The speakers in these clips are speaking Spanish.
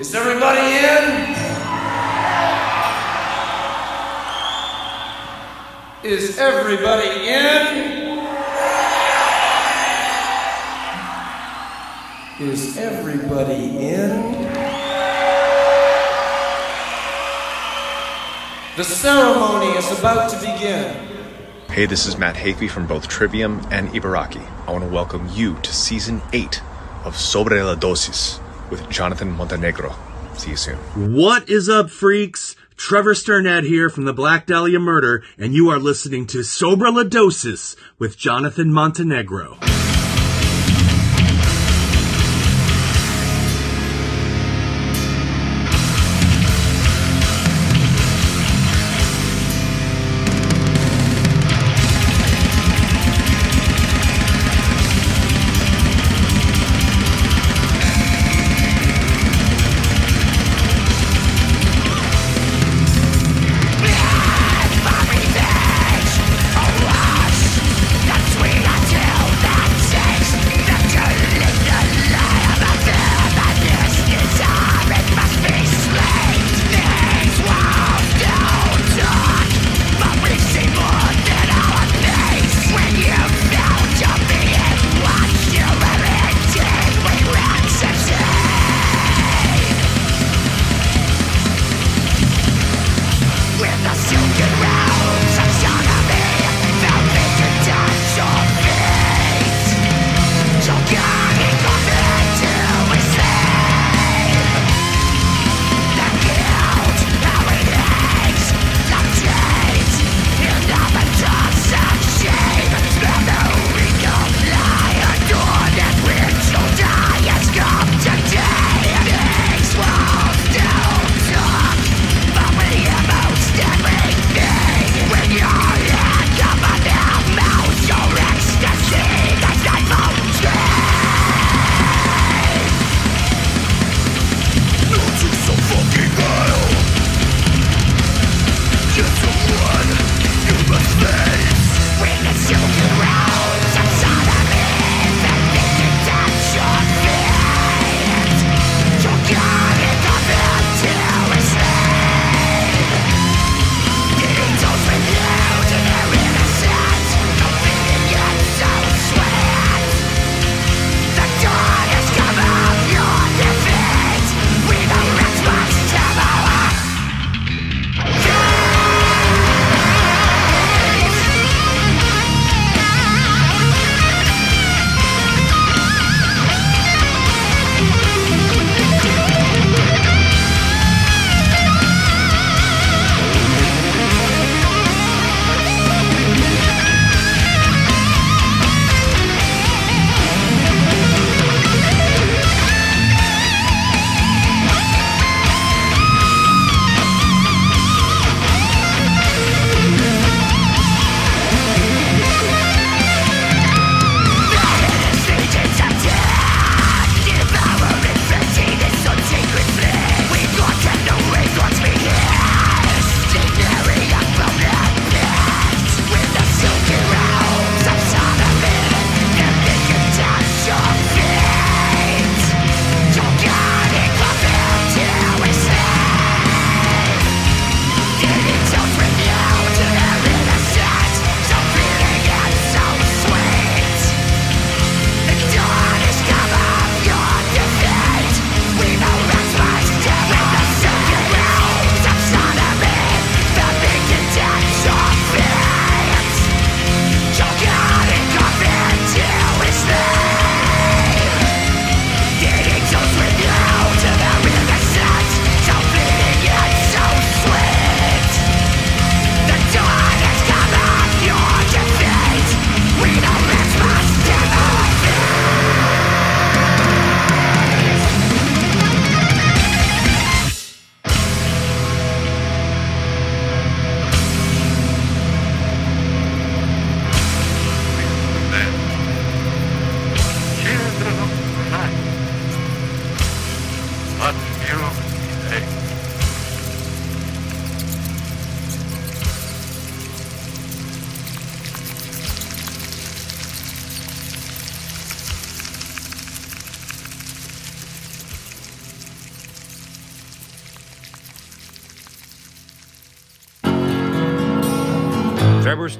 Is everybody in? Is everybody in? Is everybody in? The ceremony is about to begin. Hey, this is Matt Hafey from both Trivium and Ibaraki. I want to welcome you to season 8 of Sobre la Dosis with Jonathan Montenegro. See you soon. What is up, freaks? Trevor Sternad here from the Black Dahlia Murder, and you are listening to Dosis with Jonathan Montenegro.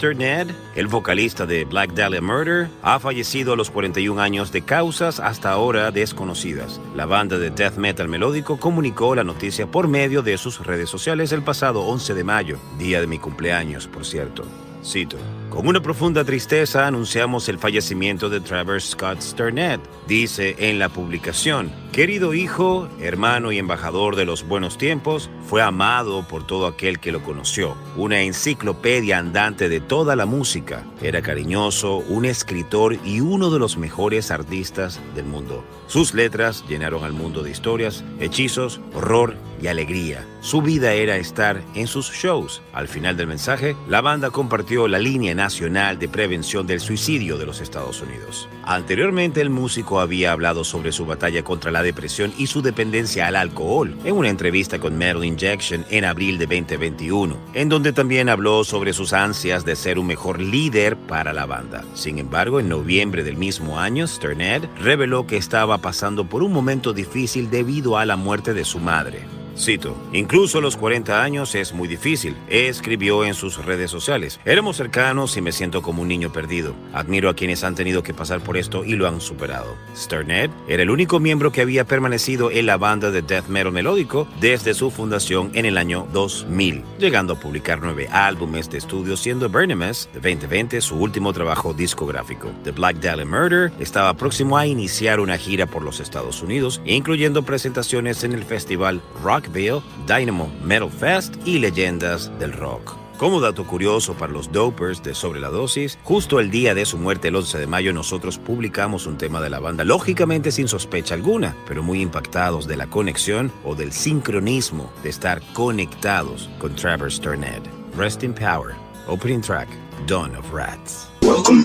Sturned, el vocalista de Black Dahlia Murder, ha fallecido a los 41 años de causas hasta ahora desconocidas. La banda de death metal melódico comunicó la noticia por medio de sus redes sociales el pasado 11 de mayo, día de mi cumpleaños, por cierto. Cito. Con una profunda tristeza anunciamos el fallecimiento de Trevor Scott Sturnett, dice en la publicación. Querido hijo, hermano y embajador de los buenos tiempos, fue amado por todo aquel que lo conoció, una enciclopedia andante de toda la música. Era cariñoso, un escritor y uno de los mejores artistas del mundo. Sus letras llenaron al mundo de historias, hechizos, horror y alegría. Su vida era estar en sus shows. Al final del mensaje, la banda compartió la línea nacional de prevención del suicidio de los Estados Unidos. Anteriormente, el músico había hablado sobre su batalla contra la depresión y su dependencia al alcohol en una entrevista con Metal Injection en abril de 2021, en donde también habló sobre sus ansias de ser un mejor líder para la banda. Sin embargo, en noviembre del mismo año, Sterned reveló que estaba pasando por un momento difícil debido a la muerte de su madre. Cito, incluso a los 40 años es muy difícil, escribió en sus redes sociales. Éramos cercanos y me siento como un niño perdido. Admiro a quienes han tenido que pasar por esto y lo han superado. Sterned era el único miembro que había permanecido en la banda de death metal melódico desde su fundación en el año 2000, llegando a publicar nueve álbumes de estudio, siendo Burnemus de 2020 su último trabajo discográfico. The Black Dahlia Murder estaba próximo a iniciar una gira por los Estados Unidos, incluyendo presentaciones en el festival Rock Dynamo Metal Fest y Leyendas del Rock. Como dato curioso para los dopers de Sobre la Dosis, justo el día de su muerte, el 11 de mayo, nosotros publicamos un tema de la banda, lógicamente sin sospecha alguna, pero muy impactados de la conexión o del sincronismo de estar conectados con Trevor Sturned. Rest in Power, opening track, Dawn of Rats. Welcome.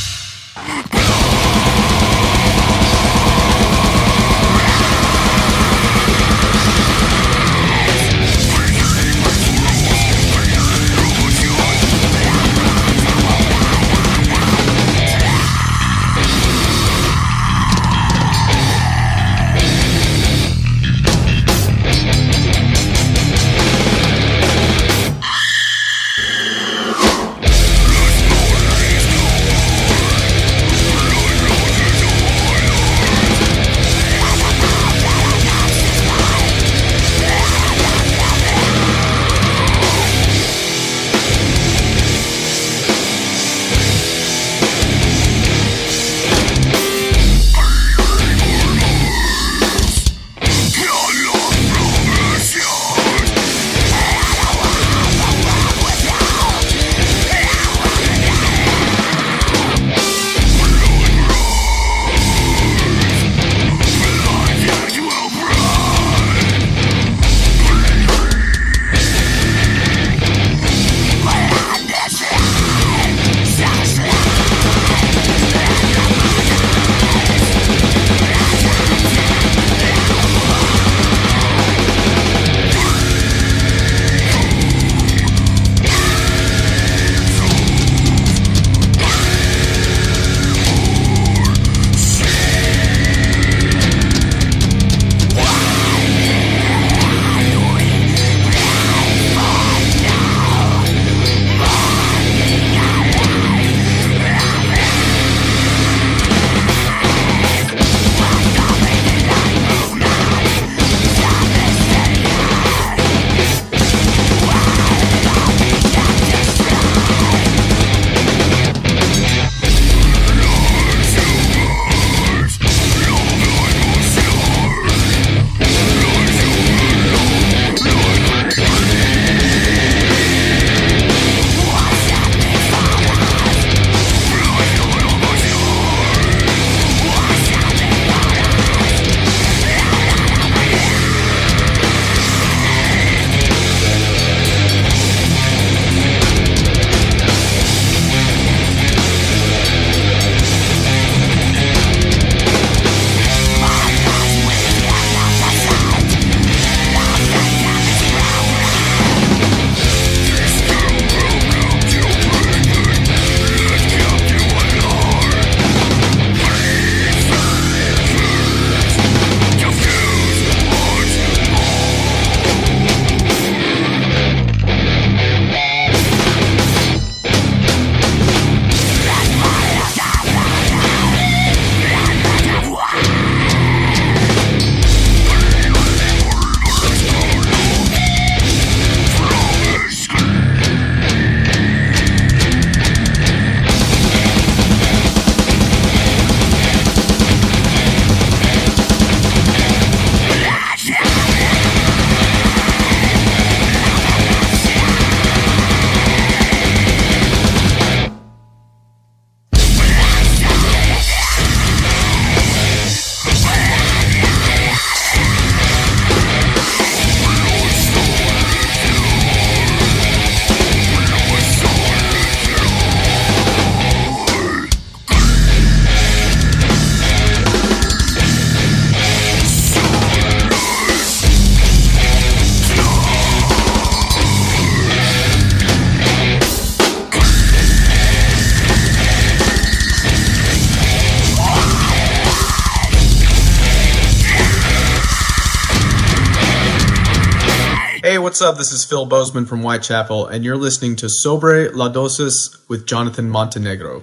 Up? This is Phil Bozeman from Whitechapel, and you're listening to Sobre La Dosis with Jonathan Montenegro.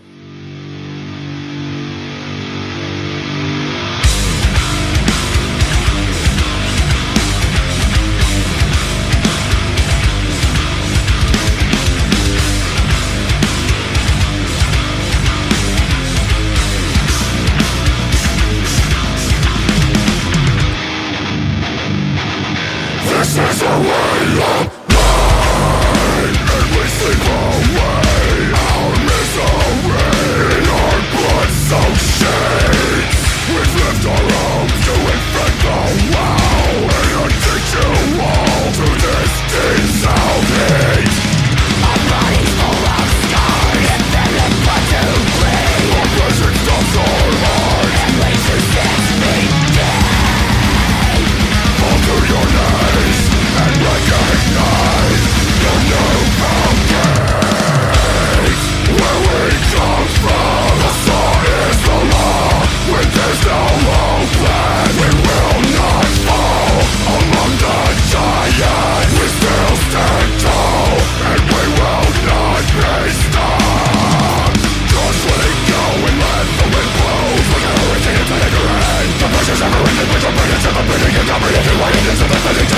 Let's go.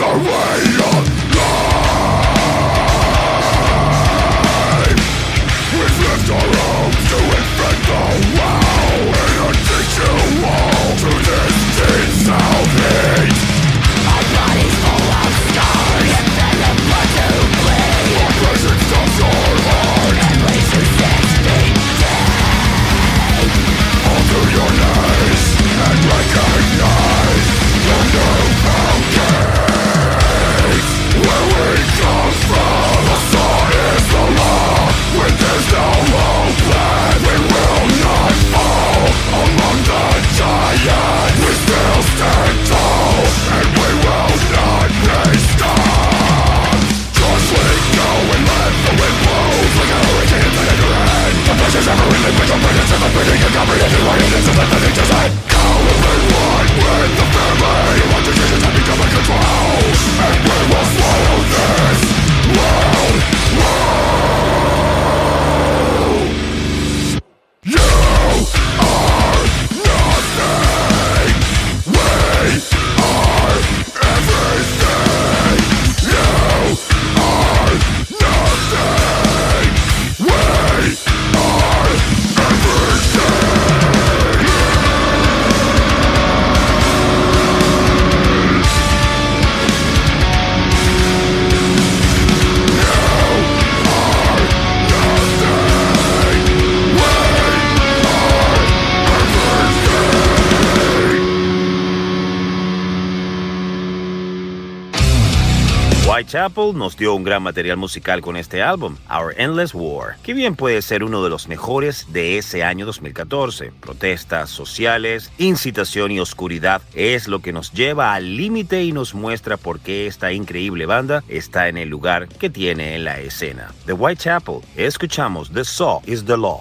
are Apple nos dio un gran material musical con este álbum, Our Endless War, que bien puede ser uno de los mejores de ese año 2014. Protestas sociales, incitación y oscuridad es lo que nos lleva al límite y nos muestra por qué esta increíble banda está en el lugar que tiene en la escena. The Whitechapel, escuchamos The Saw is the Law.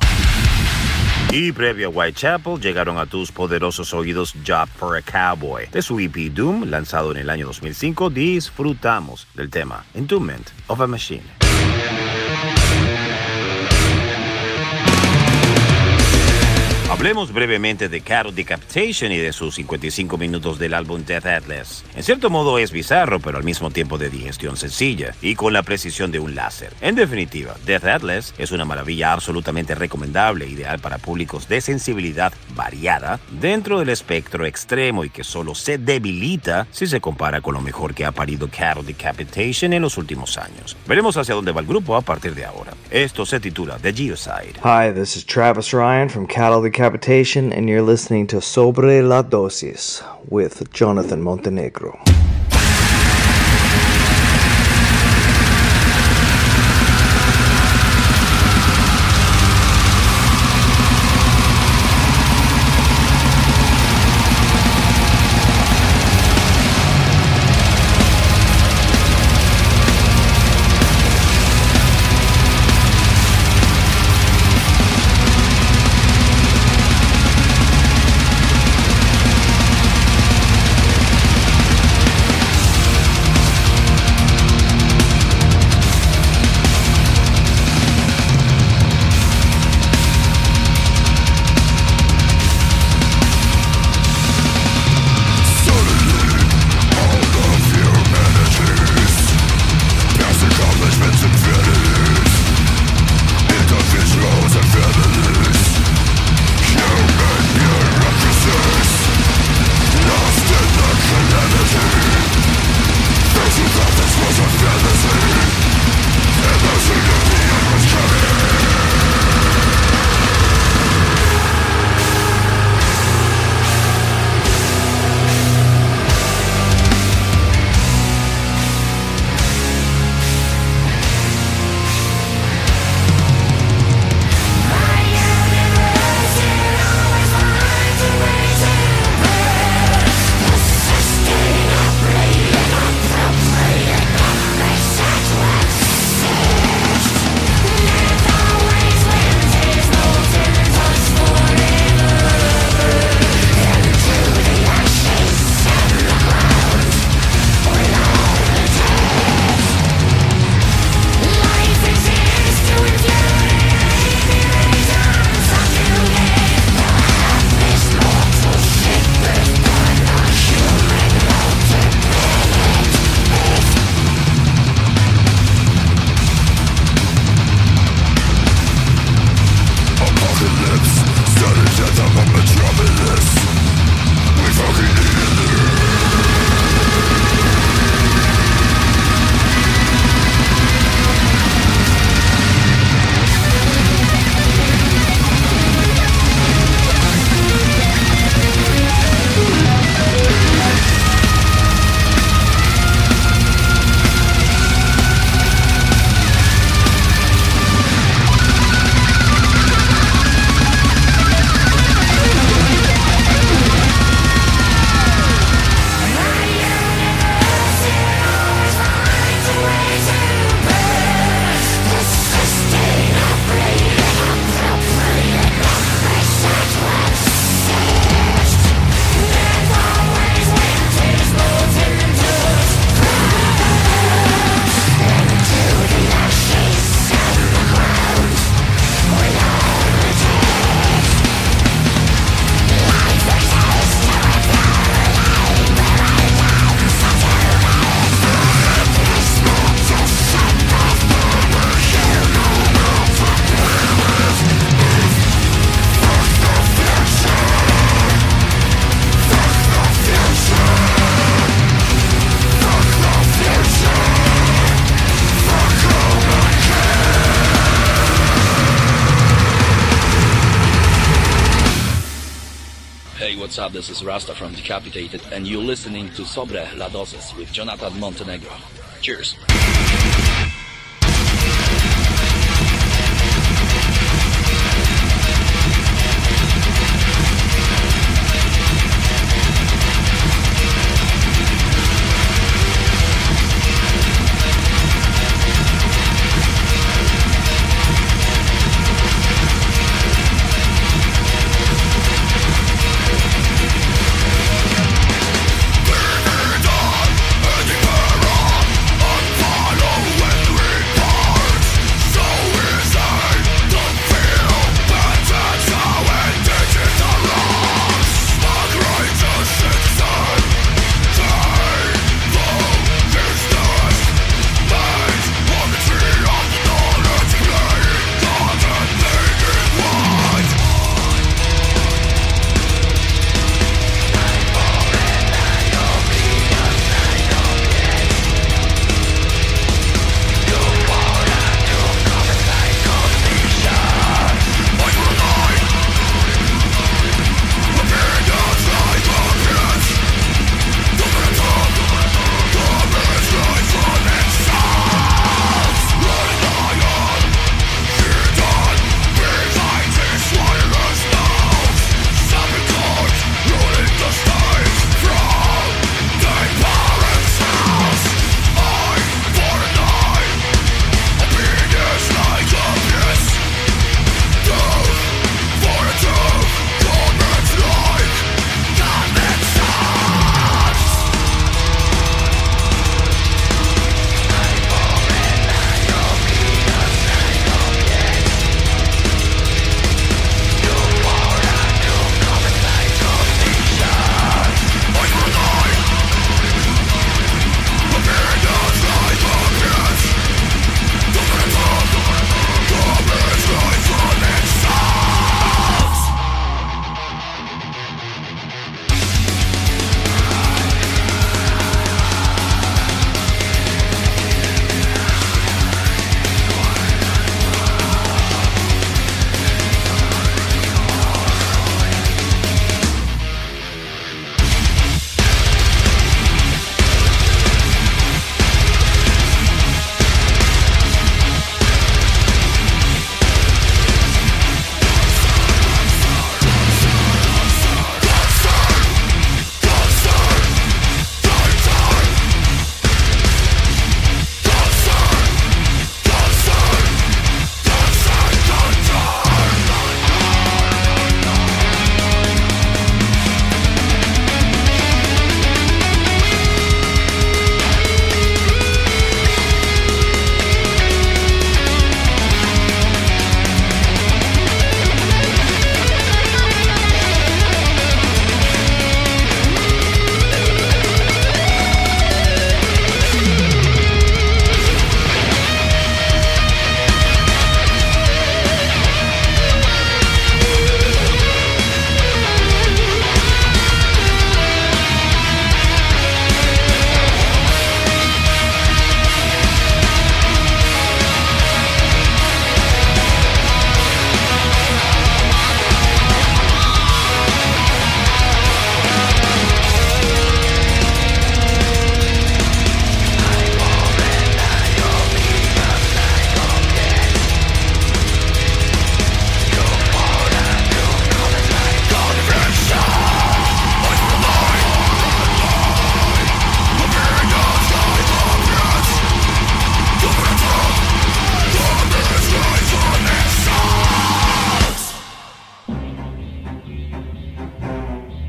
Y previo a Whitechapel llegaron a tus poderosos oídos Job for a Cowboy. De su EP Doom, lanzado en el año 2005, disfrutamos del tema Entombment of a Machine. Hablemos brevemente de Cattle Decapitation y de sus 55 minutos del álbum Death Atlas. En cierto modo es bizarro, pero al mismo tiempo de digestión sencilla y con la precisión de un láser. En definitiva, Death Atlas es una maravilla absolutamente recomendable, ideal para públicos de sensibilidad variada dentro del espectro extremo y que solo se debilita si se compara con lo mejor que ha parido Cattle Decapitation en los últimos años. Veremos hacia dónde va el grupo a partir de ahora. Esto se titula The Geoside. Hi, this is Travis Ryan from Cattle Decapitation, and you're listening to Sobre la Dosis with Jonathan Montenegro. Hey, what's up? This is Rasta from Decapitated, and you're listening to Sobre La Dosis with Jonathan Montenegro. Cheers.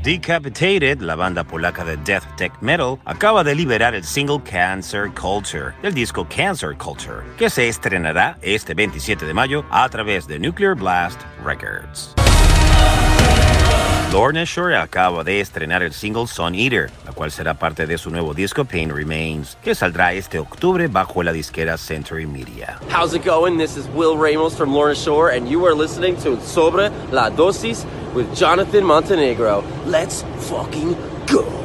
Decapitated, la banda polaca de death tech metal, acaba de liberar el single Cancer Culture del disco Cancer Culture, que se estrenará este 27 de mayo a través de Nuclear Blast Records. Lorna Shore acaba de estrenar el single Sun Eater, la cual será parte de su nuevo disco Pain Remains, que saldrá este octubre bajo la disquera Century Media. How's it going? This is Will Ramos from Lorna Shore, and you are listening to Sobre la Dosis with Jonathan Montenegro. Let's fucking go.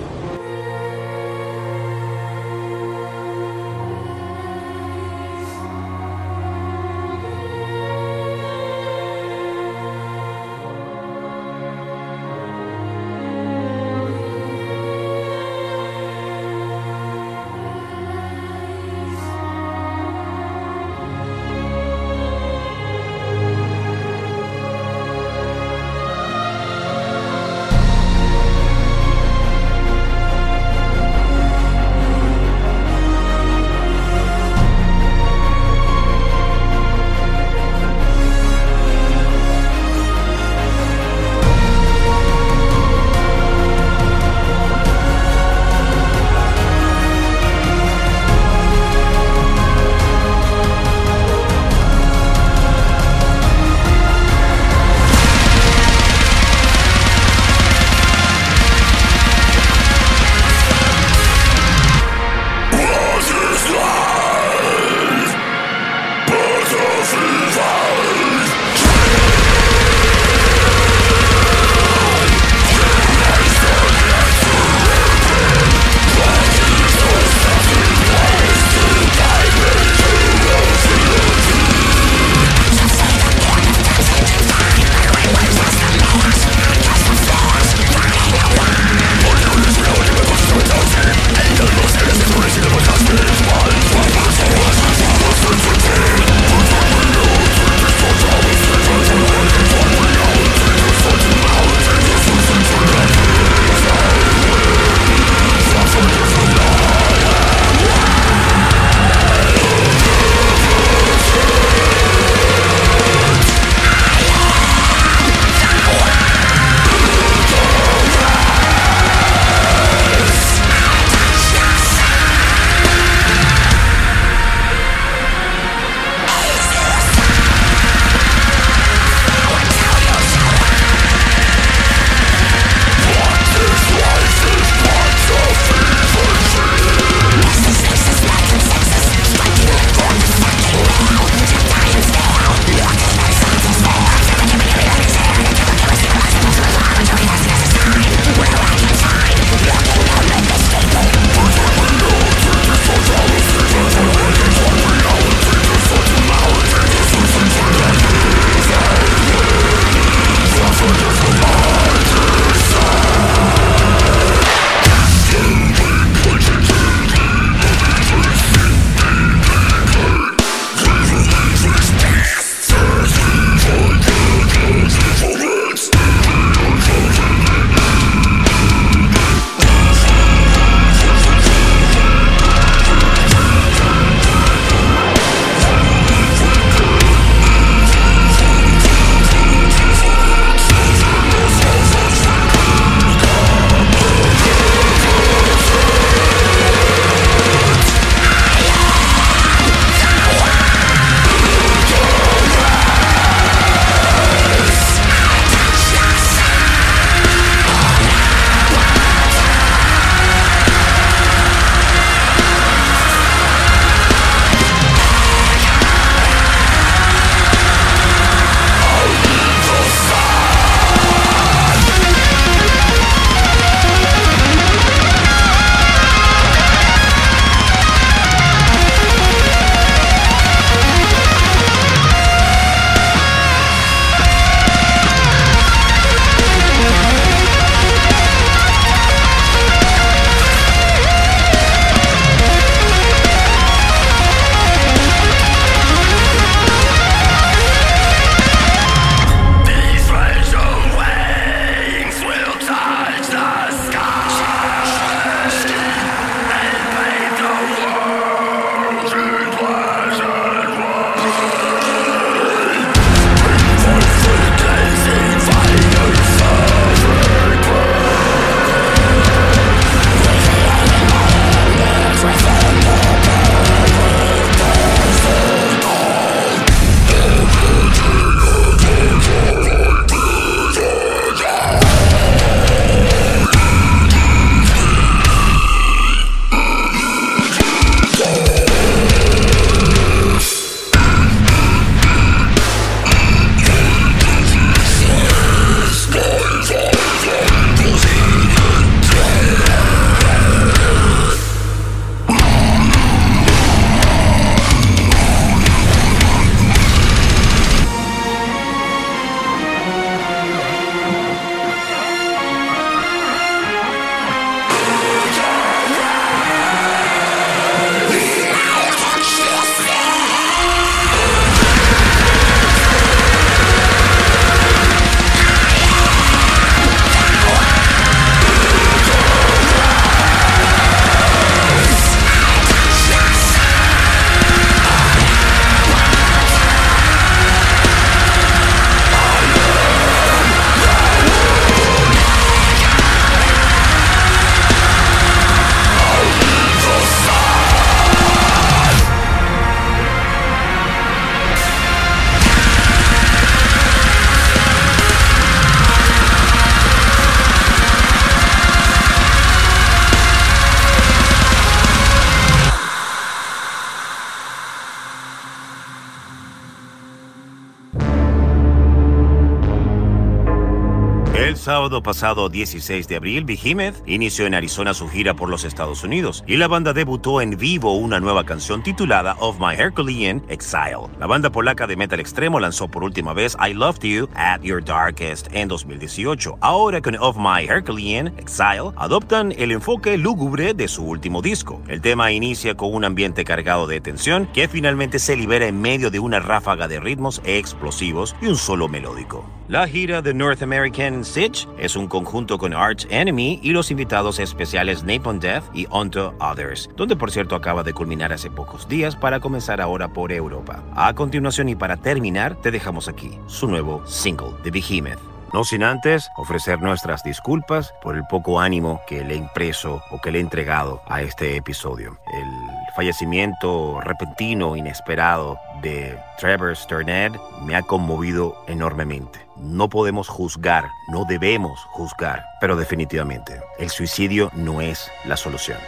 Sábado pasado 16 de abril, Behemoth inició en Arizona su gira por los Estados Unidos y la banda debutó en vivo una nueva canción titulada Of My Herculean Exile. La banda polaca de metal extremo lanzó por última vez I Loved You at Your Darkest en 2018. Ahora con Of My Herculean Exile adoptan el enfoque lúgubre de su último disco. El tema inicia con un ambiente cargado de tensión que finalmente se libera en medio de una ráfaga de ritmos explosivos y un solo melódico. La gira de North American Sitch es un conjunto con Arch Enemy y los invitados especiales Napalm Death y Onto Others, donde por cierto acaba de culminar hace pocos días para comenzar ahora por Europa. A continuación y para terminar, te dejamos aquí su nuevo single de Behemoth. No sin antes ofrecer nuestras disculpas por el poco ánimo que le he impreso o que le he entregado a este episodio. El fallecimiento repentino, inesperado de Trevor Sternad me ha conmovido enormemente. No podemos juzgar, no debemos juzgar, pero definitivamente el suicidio no es la solución.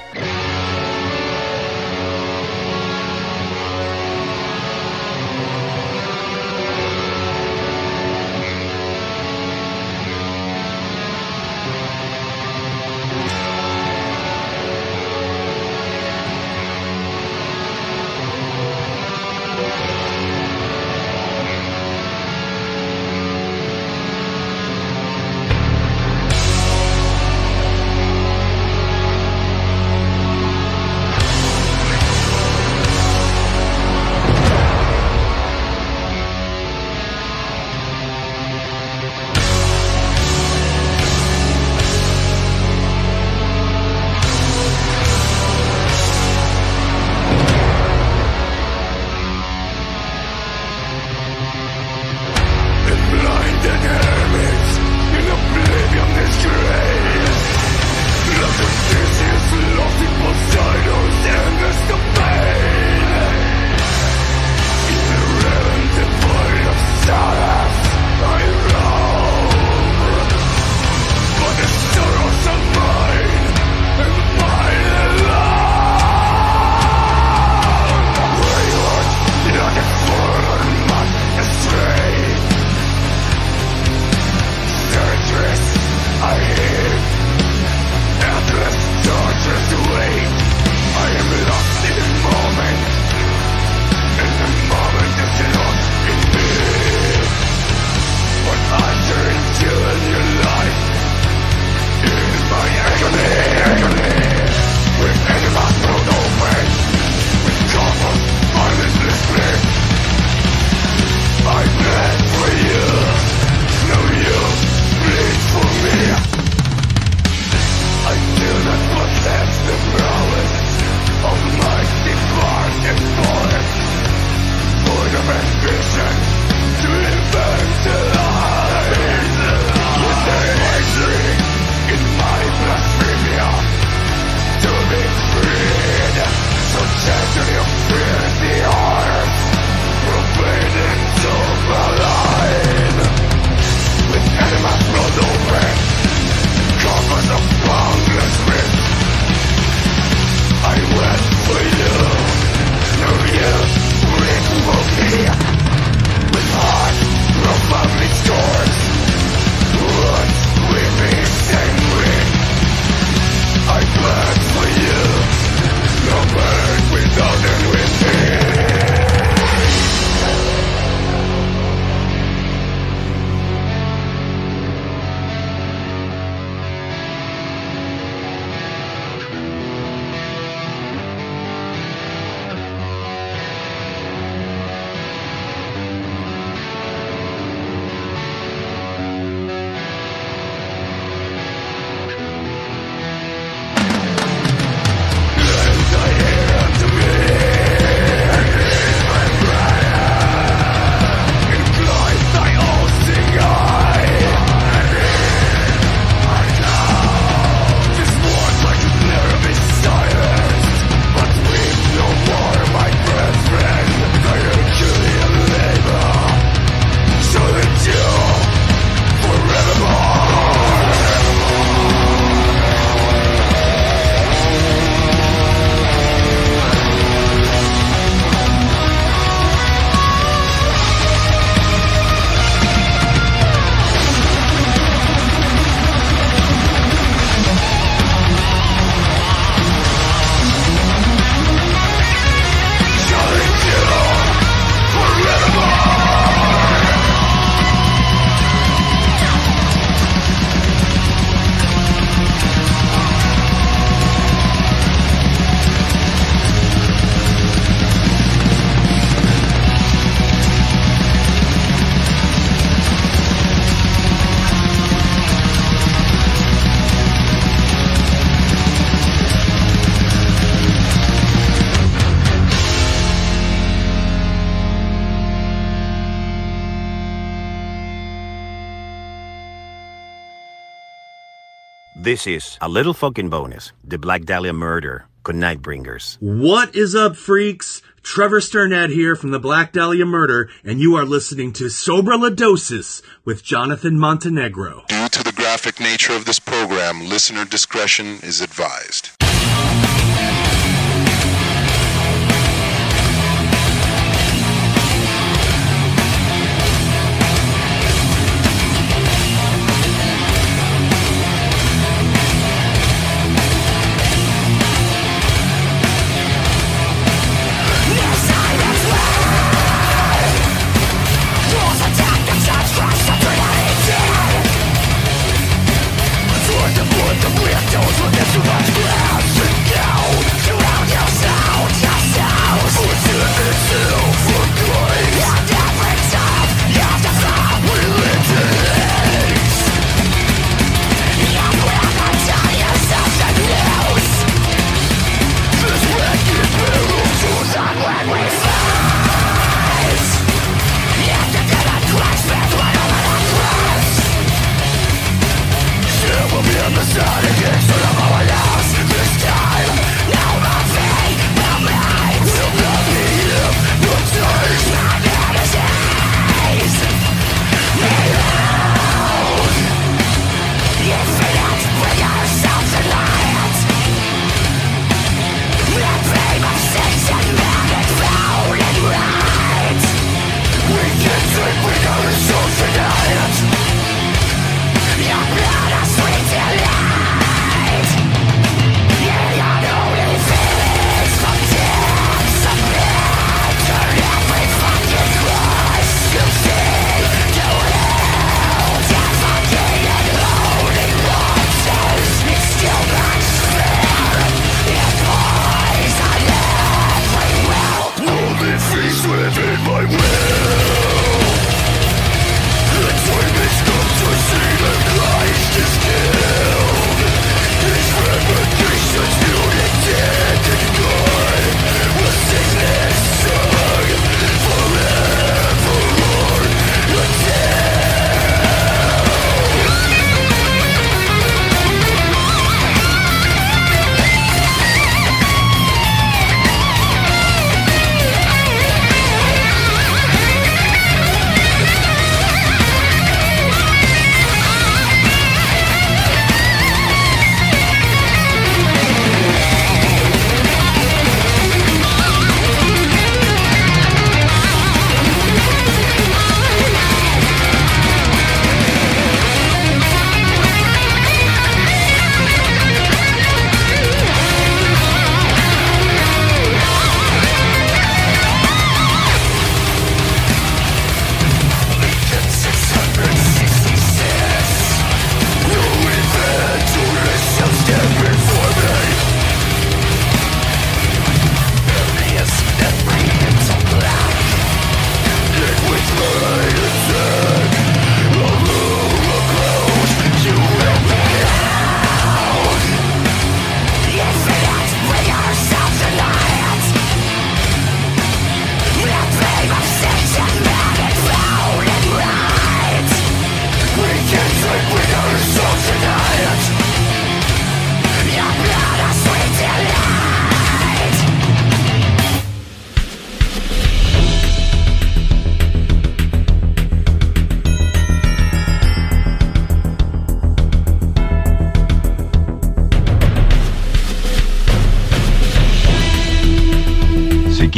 This is a little fucking bonus The Black Dahlia Murder con Nightbringers. What is up, freaks? Trevor Sternad here from the Black Dahlia Murder, and you are listening to Sobra La Dosis with Jonathan Montenegro. Due to the graphic nature of this program, listener discretion is advised.